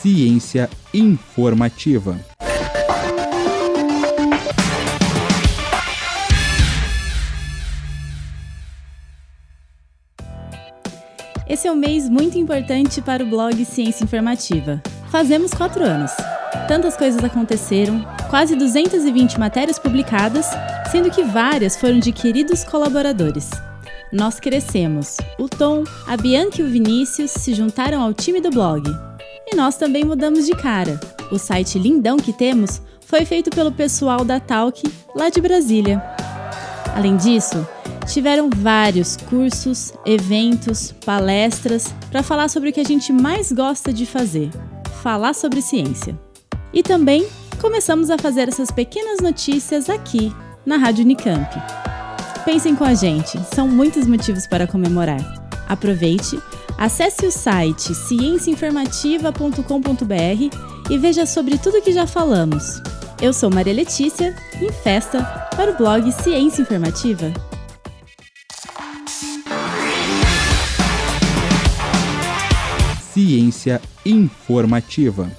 Ciência informativa. Esse é um mês muito importante para o blog Ciência Informativa. Fazemos quatro anos. Tantas coisas aconteceram, quase 220 matérias publicadas, sendo que várias foram de queridos colaboradores. Nós crescemos. O Tom, a Bianca e o Vinícius se juntaram ao time do blog. E nós também mudamos de cara. O site lindão que temos foi feito pelo pessoal da Talk, lá de Brasília. Além disso, tiveram vários cursos, eventos, palestras para falar sobre o que a gente mais gosta de fazer: falar sobre ciência. E também começamos a fazer essas pequenas notícias aqui na Rádio Unicamp. Pensem com a gente, são muitos motivos para comemorar. Aproveite, acesse o site cienciainformativa.com.br e veja sobre tudo que já falamos. Eu sou Maria Letícia, em festa, para o blog Ciência Informativa. Ciência informativa.